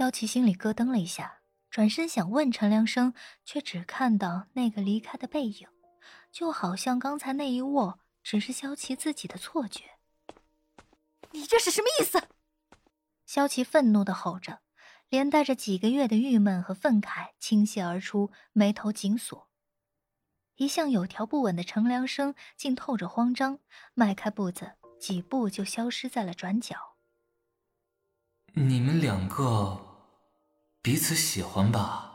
萧琪心里咯噔了一下，转身想问陈良生，却只看到那个离开的背影，就好像刚才那一握只是萧琪自己的错觉。你这是什么意思？萧琪愤怒的吼着，连带着几个月的郁闷和愤慨倾泻而出，眉头紧锁。一向有条不紊的程良生竟透着慌张，迈开步子，几步就消失在了转角。你们两个彼此喜欢吧？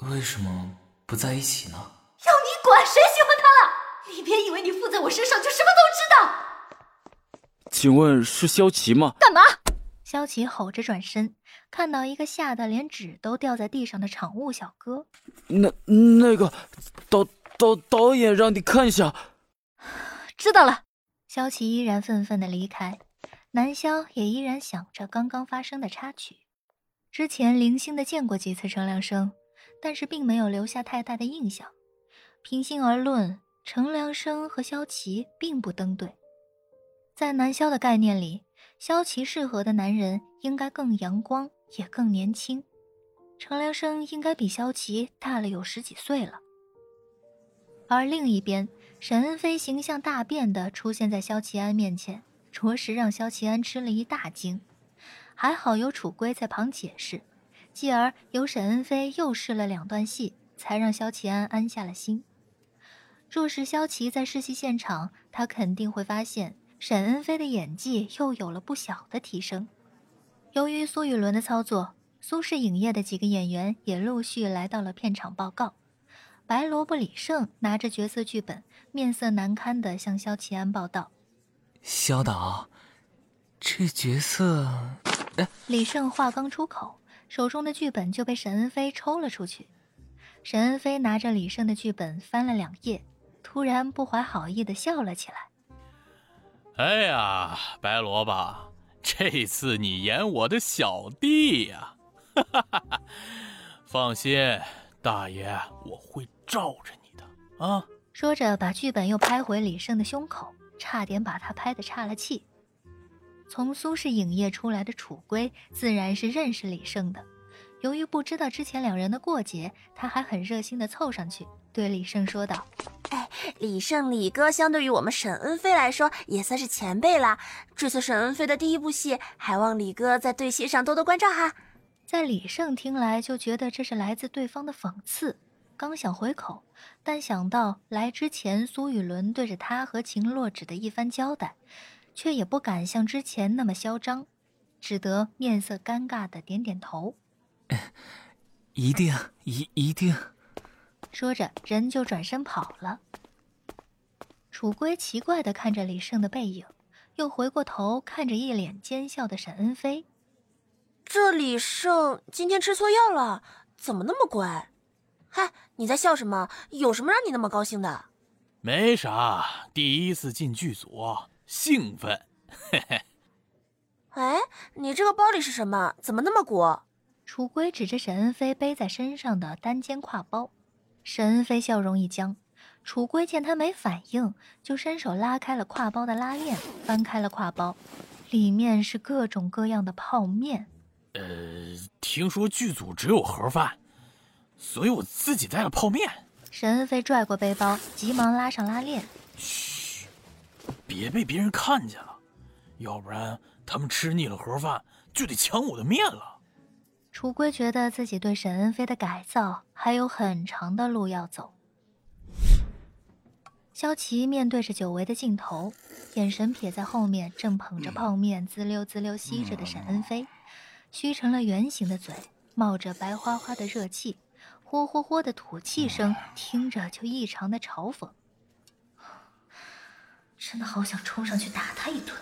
为什么不在一起呢？要你管？谁喜欢他了？你别以为你附在我身上就什么都知道。请问是萧琪吗？干嘛？萧琪吼着转身，看到一个吓得连纸都掉在地上的场务小哥。那那个导。导导演让你看一下，知道了。萧琪依然愤愤的离开，南萧也依然想着刚刚发生的插曲。之前零星的见过几次程良生，但是并没有留下太大的印象。平心而论，程良生和萧琪并不登对。在南萧的概念里，萧琪适合的男人应该更阳光，也更年轻。程良生应该比萧琪大了有十几岁了。而另一边，沈恩飞形象大变的出现在萧齐安面前，着实让萧齐安吃了一大惊。还好有楚归在旁解释，继而由沈恩飞又试了两段戏，才让萧齐安安下了心。若是萧齐在试戏现场，他肯定会发现沈恩飞的演技又有了不小的提升。由于苏雨伦的操作，苏氏影业的几个演员也陆续来到了片场报告。白萝卜李胜拿着角色剧本，面色难堪的向萧齐安报道：“萧导，这角色……”李胜话刚出口，手中的剧本就被沈恩飞抽了出去。沈恩飞拿着李胜的剧本翻了两页，突然不怀好意的笑了起来：“哎呀，白萝卜，这次你演我的小弟呀！哈哈哈哈放心，大爷，我会。”罩着你的啊！说着，把剧本又拍回李胜的胸口，差点把他拍得岔了气。从苏氏影业出来的楚归自然是认识李胜的。由于不知道之前两人的过节，他还很热心的凑上去对李胜说道：“哎，李胜，李哥相对于我们沈恩飞来说也算是前辈啦。这次沈恩飞的第一部戏，还望李哥在对戏上多多关照哈。”在李胜听来，就觉得这是来自对方的讽刺。刚想回口，但想到来之前苏雨伦对着他和秦洛芷的一番交代，却也不敢像之前那么嚣张，只得面色尴尬的点点头。一定一一定。说着，人就转身跑了。楚归奇怪的看着李胜的背影，又回过头看着一脸奸笑的沈恩飞。这李胜今天吃错药了，怎么那么乖？嗨，你在笑什么？有什么让你那么高兴的？没啥，第一次进剧组，兴奋。嘿嘿。哎，你这个包里是什么？怎么那么鼓？楚归指着沈恩飞背在身上的单肩挎包。沈恩飞笑容一僵，楚归见他没反应，就伸手拉开了挎包的拉链，翻开了挎包，里面是各种各样的泡面。呃，听说剧组只有盒饭。所以我自己带了泡面。沈恩飞拽过背包，急忙拉上拉链。别被别人看见了，要不然他们吃腻了盒饭，就得抢我的面了。楚归觉得自己对沈恩飞的改造还有很长的路要走。萧琪面对着久违的镜头，眼神撇在后面正捧着泡面滋溜滋溜吸着的沈恩飞，虚成了圆形的嘴，冒着白花花的热气。呼呼呼的吐气声，听着就异常的嘲讽。真的好想冲上去打他一顿。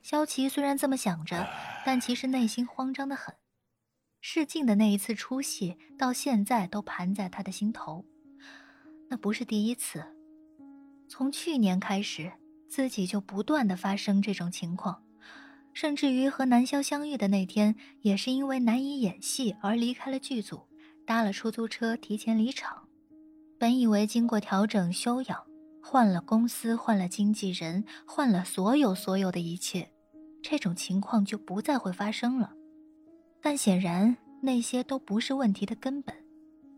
萧琪虽然这么想着，但其实内心慌张的很。试镜的那一次出戏，到现在都盘在他的心头。那不是第一次，从去年开始，自己就不断的发生这种情况，甚至于和南萧相遇的那天，也是因为难以演戏而离开了剧组。搭了出租车提前离场，本以为经过调整休养，换了公司，换了经纪人，换了所有所有的一切，这种情况就不再会发生了。但显然那些都不是问题的根本。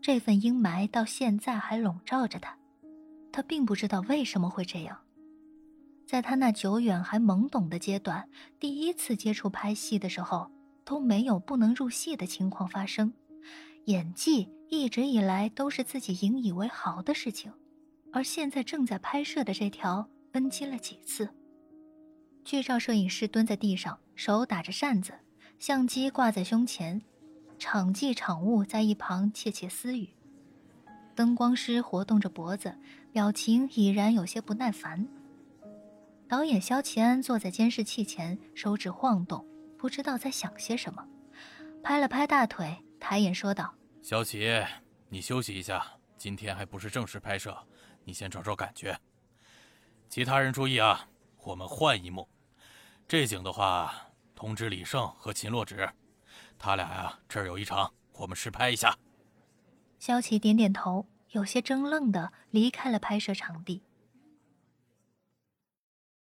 这份阴霾到现在还笼罩着他，他并不知道为什么会这样。在他那久远还懵懂的阶段，第一次接触拍戏的时候，都没有不能入戏的情况发生。演技一直以来都是自己引以为豪的事情，而现在正在拍摄的这条，NG 了几次。剧照摄影师蹲在地上，手打着扇子，相机挂在胸前，场记场务在一旁窃窃私语。灯光师活动着脖子，表情已然有些不耐烦。导演萧齐安坐在监视器前，手指晃动，不知道在想些什么，拍了拍大腿。抬眼说道：“肖奇，你休息一下，今天还不是正式拍摄，你先找找感觉。其他人注意啊，我们换一幕。这景的话，通知李胜和秦洛芷，他俩呀这儿有一场，我们试拍一下。”萧琪点点头，有些怔愣的离开了拍摄场地。